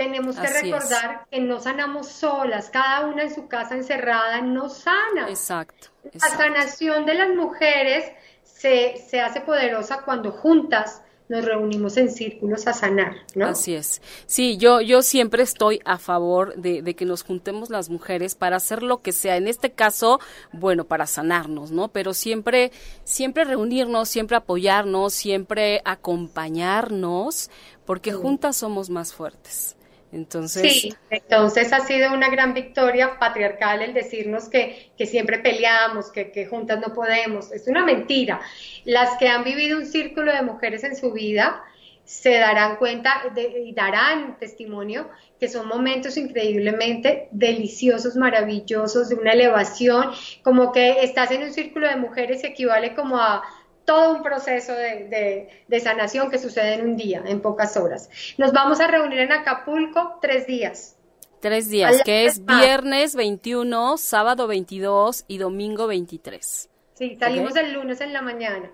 tenemos que recordar que no sanamos solas, cada una en su casa encerrada no sana. Exacto. La sanación de las mujeres se, se hace poderosa cuando juntas nos reunimos en círculos a sanar, ¿no? Así es. Sí, yo, yo siempre estoy a favor de, de, que nos juntemos las mujeres para hacer lo que sea. En este caso, bueno, para sanarnos, ¿no? Pero siempre, siempre reunirnos, siempre apoyarnos, siempre acompañarnos, porque juntas somos más fuertes. Entonces, sí, entonces ha sido una gran victoria patriarcal el decirnos que, que siempre peleamos, que, que, juntas no podemos. Es una mentira. Las que han vivido un círculo de mujeres en su vida se darán cuenta y darán testimonio que son momentos increíblemente deliciosos, maravillosos, de una elevación, como que estás en un círculo de mujeres equivale como a todo un proceso de, sanación que sucede en un día, en pocas horas. Nos vamos a reunir en Acapulco tres días. Tres días, que es viernes 21, sábado 22 y domingo 23. Sí, salimos el lunes en la mañana.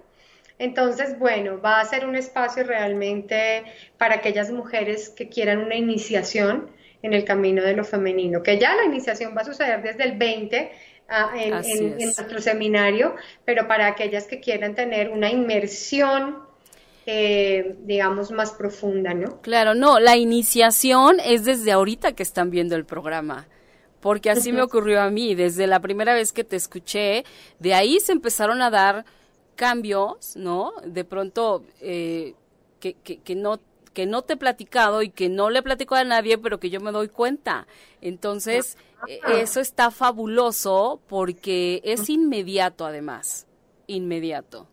Entonces, bueno, va a ser un espacio realmente para aquellas mujeres que quieran una iniciación en el camino de lo femenino, que ya la iniciación va a suceder desde el 20 en, nuestro seminario, pero para aquellas que quieran tener una inmersión eh, digamos, más profunda, ¿no? Claro, no, la iniciación es desde ahorita que están viendo el programa, porque así me ocurrió a mí, desde la primera vez que te escuché, de ahí se empezaron a dar cambios, ¿no? De pronto, eh, que, que, que no que no te he platicado y que no le he platicado a nadie, pero que yo me doy cuenta. Entonces, e, eso está fabuloso porque es inmediato además, inmediato.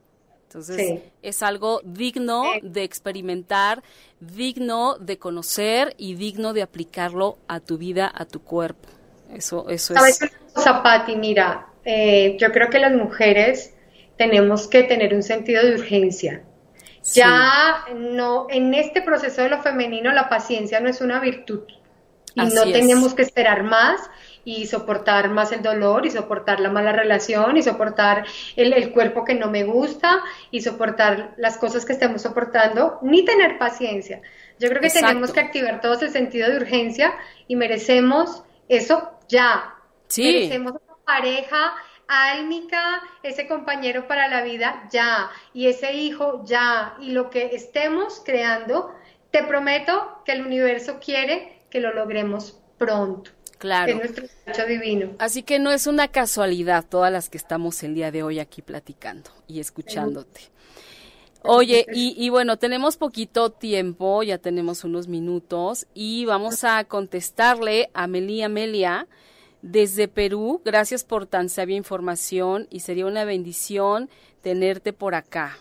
Entonces, es algo digno de experimentar, digno de conocer y digno de aplicarlo a tu vida, a tu cuerpo. Eso, eso es. Zapati, mira, eh, yo creo que las mujeres tenemos que tener un sentido de urgencia. Ya no, en este proceso de lo femenino la paciencia no es una virtud y no tenemos que esperar más y soportar más el dolor y soportar la mala relación y soportar el, cuerpo que no me gusta y soportar las cosas que estemos soportando, ni tener paciencia. Yo creo que tenemos que activar todo ese sentido de urgencia y merecemos eso ya. Sí. Merecemos una pareja álmica, ese compañero para la vida, ya, y ese hijo, ya, y lo que estemos creando, te prometo que el universo quiere que lo logremos pronto. Claro. Es nuestro derecho divino. Así que no es una casualidad todas las que estamos el día de hoy aquí platicando y escuchándote. Oye, y, y, bueno, tenemos poquito tiempo, ya tenemos unos minutos y vamos a contestarle a Melia Amelia desde Perú. Gracias por tan sabia información y sería una bendición tenerte por acá.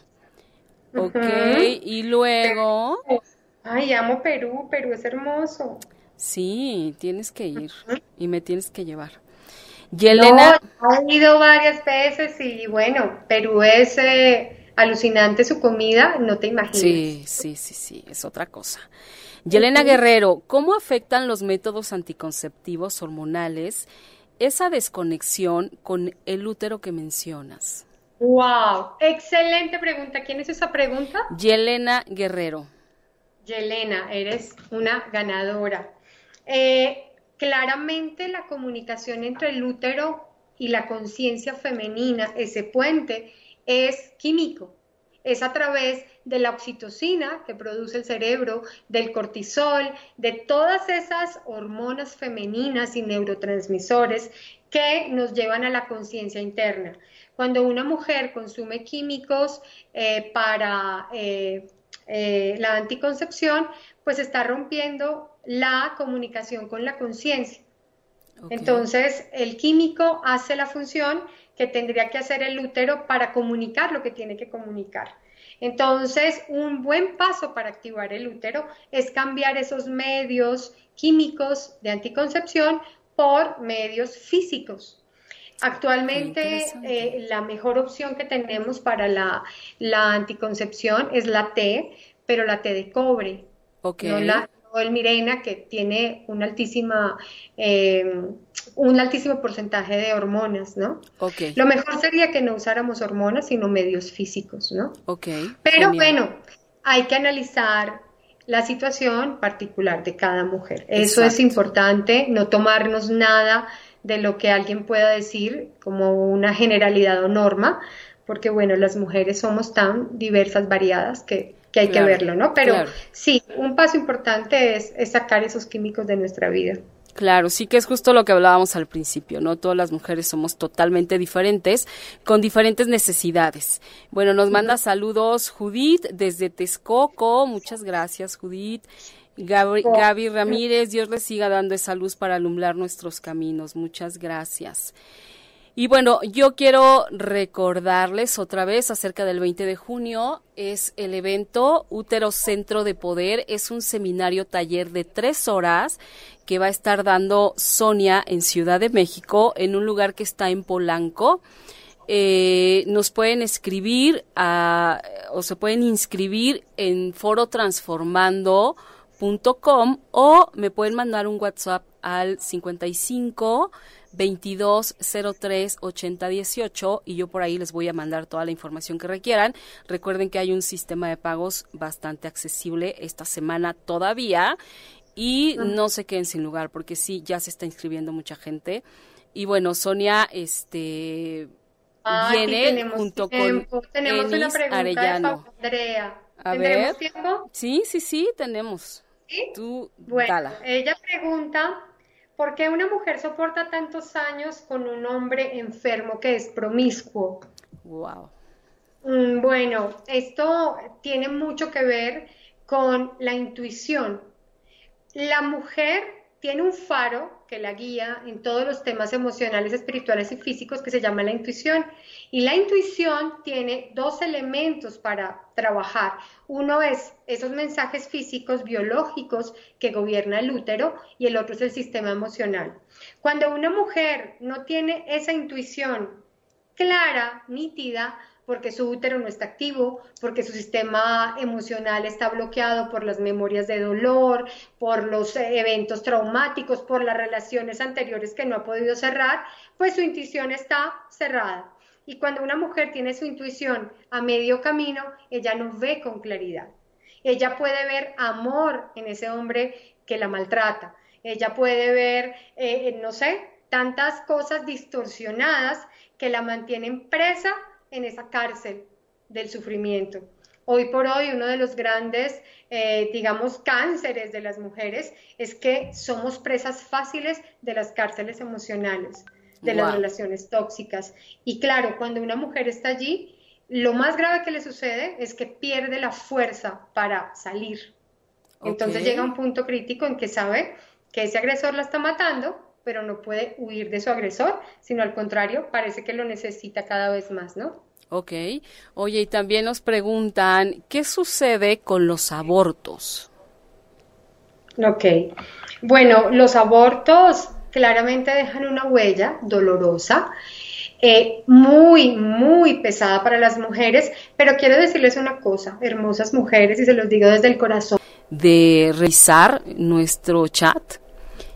Ok, y luego... Ay, amo Perú, Perú es hermoso. Sí, tienes que ir y me tienes que llevar. Yelena... No, he ido varias veces y bueno, Perú es eh, alucinante su comida, no te imaginas. Sí, sí, sí, sí, es otra cosa. Yelena Guerrero, ¿cómo afectan los métodos anticonceptivos hormonales esa desconexión con el útero que mencionas? Wow, excelente pregunta. ¿Quién es esa pregunta? Yelena Guerrero. Yelena, eres una ganadora. Eh, claramente la comunicación entre el útero y la conciencia femenina, ese puente, es químico es a través de la oxitocina que produce el cerebro, del cortisol, de todas esas hormonas femeninas y neurotransmisores que nos llevan a la conciencia interna. Cuando una mujer consume químicos eh, para eh, eh, la anticoncepción, pues está rompiendo la comunicación con la conciencia. Entonces, el químico hace la función que tendría que hacer el útero para comunicar lo que tiene que comunicar. Entonces, un buen paso para activar el útero es cambiar esos medios químicos de anticoncepción por medios físicos. Actualmente eh, la mejor opción que tenemos para la, anticoncepción es la T, pero la T de cobre, no, la, el Mirena que tiene una altísima, eh, un altísimo porcentaje de hormonas, ¿no? Lo mejor sería que no usáramos hormonas, sino medios físicos, ¿no? Pero bueno, hay que analizar la situación particular de cada mujer. Eso es importante, no tomarnos nada de lo que alguien pueda decir como una generalidad o norma, porque bueno, las mujeres somos tan diversas, variadas, que, hay que verlo, ¿no? Pero sí, un paso importante es, sacar esos químicos de nuestra vida. Claro, sí que es justo lo que hablábamos al principio, ¿no? Todas las mujeres somos totalmente diferentes, con diferentes necesidades. Bueno, nos manda saludos Judith desde Texcoco, muchas gracias Judith. Gaby, Ramírez, Dios les siga dando esa luz para alumbrar nuestros caminos. Muchas gracias. Y bueno, yo quiero recordarles otra vez acerca del 20 de junio. Es el evento Útero Centro de Poder. Es un seminario taller de tres horas que va a estar dando Sonia en Ciudad de México, en un lugar que está en Polanco. Eh, nos pueden escribir o se pueden inscribir en Foro Transformando o me pueden mandar un WhatsApp al 55 22 03 80 18 y yo por ahí les voy a mandar toda la información que requieran. Recuerden que hay un sistema de pagos bastante accesible esta semana todavía y no se queden sin lugar porque sí, ya se está inscribiendo mucha gente. Y bueno, Sonia, este viene junto con tenemos una pregunta Arellano. Andrea. A ver. tiempo? Sí, sí, sí, tenemos. Tú, bueno, ella pregunta, ¿por qué una mujer soporta tantos años con un hombre enfermo que es promiscuo? Wow. Mm, bueno, esto tiene mucho que ver con la intuición. La mujer tiene un faro que la guía en todos los temas emocionales, espirituales y físicos que se llama la intuición. Y la intuición tiene dos elementos para trabajar. Uno es esos mensajes físicos, biológicos que gobierna el útero y el otro es el sistema emocional. Cuando una mujer no tiene esa intuición clara, nítida, porque su útero no está activo, porque su sistema emocional está bloqueado por las memorias de dolor, por los eventos traumáticos, por las relaciones anteriores que no ha podido cerrar, pues su intuición está cerrada. Y cuando una mujer tiene su intuición a medio camino, ella no ve con claridad. Ella puede ver amor en ese hombre que la maltrata. Ella puede ver, eh, no sé, tantas cosas distorsionadas que la mantienen presa en esa cárcel del sufrimiento. Hoy por hoy uno de los grandes, eh, digamos, cánceres de las mujeres es que somos presas fáciles de las cárceles emocionales, de las relaciones tóxicas. Y claro, cuando una mujer está allí, lo más grave que le sucede es que pierde la fuerza para salir. Entonces llega un punto crítico en que sabe que ese agresor la está matando, pero no puede huir de su agresor, sino al contrario, parece que lo necesita cada vez más, ¿no? Ok. Oye, y también nos preguntan, ¿qué sucede con los abortos? Ok. Bueno, los abortos claramente dejan una huella dolorosa, eh, muy, muy pesada para las mujeres, pero quiero decirles una cosa, hermosas mujeres, y se los digo desde el corazón. De revisar nuestro chat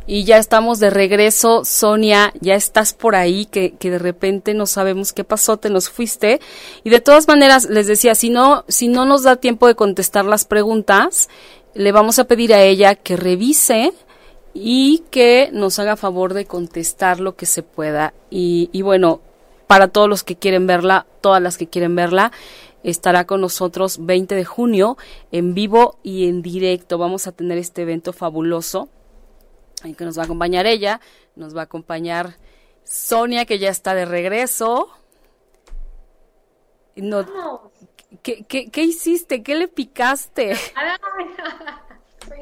y ya estamos de regreso. Sonia, ya estás por ahí, que, que, de repente no sabemos qué pasó, te nos fuiste. Y de todas maneras, les decía, si no, si no nos da tiempo de contestar las preguntas, le vamos a pedir a ella que revise y que nos haga favor de contestar lo que se pueda. Y, y bueno, para todos los que quieren verla, todas las que quieren verla, estará con nosotros 20 de junio en vivo y en directo. Vamos a tener este evento fabuloso en que nos va a acompañar ella, nos va a acompañar Sonia, que ya está de regreso. No, ¿qué, qué, qué hiciste? ¿Qué le picaste?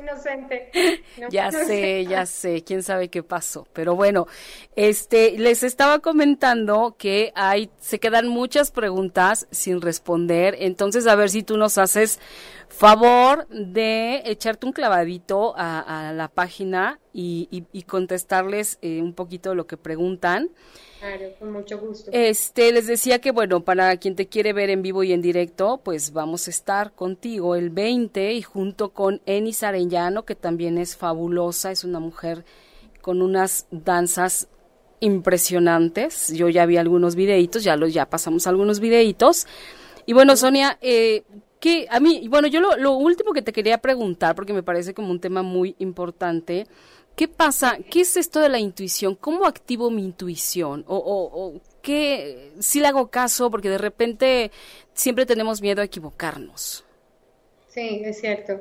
Inocente. ya sé, ya sé, quién sabe qué pasó. Pero bueno, este, les estaba comentando que hay, se quedan muchas preguntas sin responder. Entonces, a ver si tú nos haces favor de echarte un clavadito a, la página y, contestarles eh, un poquito lo que preguntan. Con mucho gusto. Este, les decía que bueno, para quien te quiere ver en vivo y en directo, pues vamos a estar contigo el 20 y junto con Enis Arellano, que también es fabulosa, es una mujer con unas danzas impresionantes. Yo ya vi algunos videitos, ya los ya pasamos algunos videitos. Y bueno, Sonia, eh, que a mí, bueno, yo lo, lo último que te quería preguntar, porque me parece como un tema muy importante, ¿Qué pasa? ¿Qué es esto de la intuición? ¿Cómo activo mi intuición? ¿O, o, qué? Si le hago caso, porque de repente siempre tenemos miedo a equivocarnos. Sí, es cierto.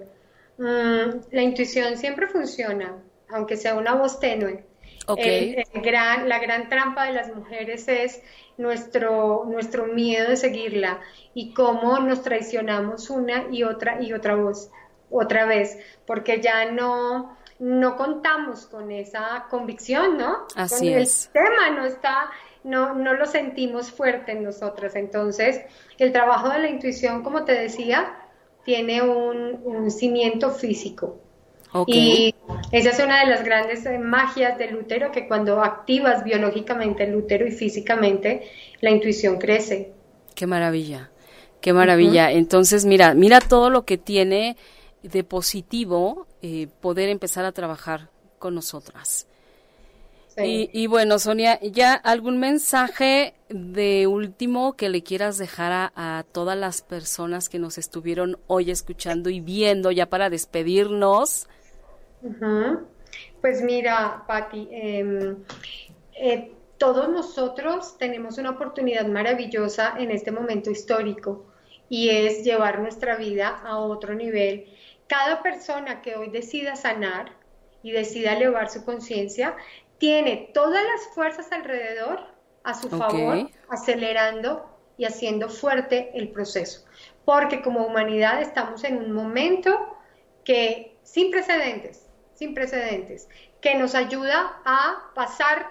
Mm, la intuición siempre funciona, aunque sea una voz tenue. Okay. gran, la gran trampa de las mujeres es nuestro, nuestro miedo de seguirla y cómo nos traicionamos una y otra y otra voz, otra vez, porque ya no, no contamos con esa convicción, ¿no? Así con es. El tema no está, no, no lo sentimos fuerte en nosotras. Entonces, el trabajo de la intuición, como te decía, tiene un, cimiento físico. Y esa es una de las grandes eh, magias del útero, que cuando activas biológicamente el útero y físicamente, la intuición crece. Qué maravilla, qué maravilla. Entonces, mira, mira todo lo que tiene de positivo eh, poder empezar a trabajar con nosotras. Y, bueno, Sonia, ¿ya algún mensaje de último que le quieras dejar a, todas las personas que nos estuvieron hoy escuchando y viendo ya para despedirnos? Pues mira, Patti, em, eh, todos nosotros tenemos una oportunidad maravillosa en este momento histórico y es llevar nuestra vida a otro nivel cada persona que hoy decida sanar y decida elevar su conciencia, tiene todas las fuerzas alrededor a su favor, acelerando y haciendo fuerte el proceso. Porque como humanidad estamos en un momento que sin precedentes, sin precedentes, que nos ayuda a pasar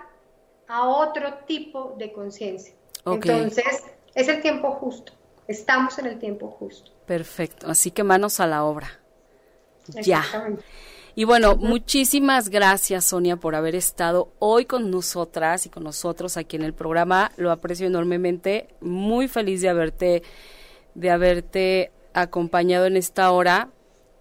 a otro tipo de conciencia. Entonces, es el tiempo justo. Estamos en el tiempo justo. Perfecto. Así que manos a la obra. Ya. Y bueno, muchísimas gracias Sonia por haber estado hoy con nosotras y con nosotros aquí en el programa. Lo aprecio enormemente. Muy feliz de haberte de haberte acompañado en esta hora.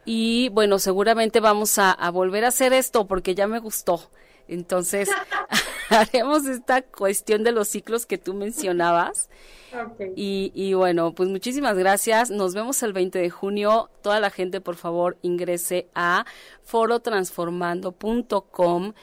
Y bueno, seguramente vamos a, a volver a hacer esto porque ya me gustó. Entonces, haremos esta cuestión de los ciclos que tú mencionabas. Y, y, bueno, pues muchísimas gracias. Nos vemos el 20 de junio. Toda la gente, por favor, ingrese a forotransformando.com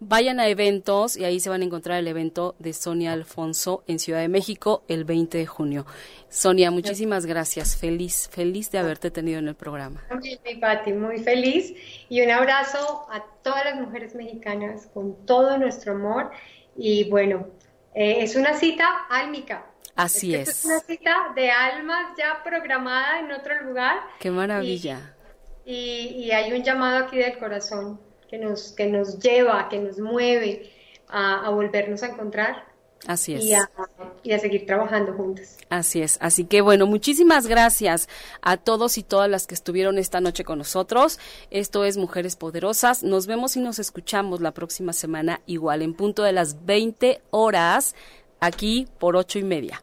Vayan a eventos y ahí se van a encontrar el evento de Sonia Alfonso en Ciudad de México el 20 de junio. Sonia, muchísimas gracias. Feliz, feliz de haberte tenido en el programa. Muy Pati, muy feliz. Y un abrazo a todas las mujeres mexicanas con todo nuestro amor. Y bueno, eh, es una cita álmica. Así es. Es una cita de almas ya programada en otro lugar. Qué maravilla. y hay un llamado aquí del corazón que nos, que nos lleva, que nos mueve a, volvernos a encontrar. Así es. Y a, y a, seguir trabajando juntas. Así es. Así que bueno, muchísimas gracias a todos y todas las que estuvieron esta noche con nosotros. Esto es Mujeres Poderosas. Nos vemos y nos escuchamos la próxima semana igual en punto de las 20 horas aquí por ocho y media.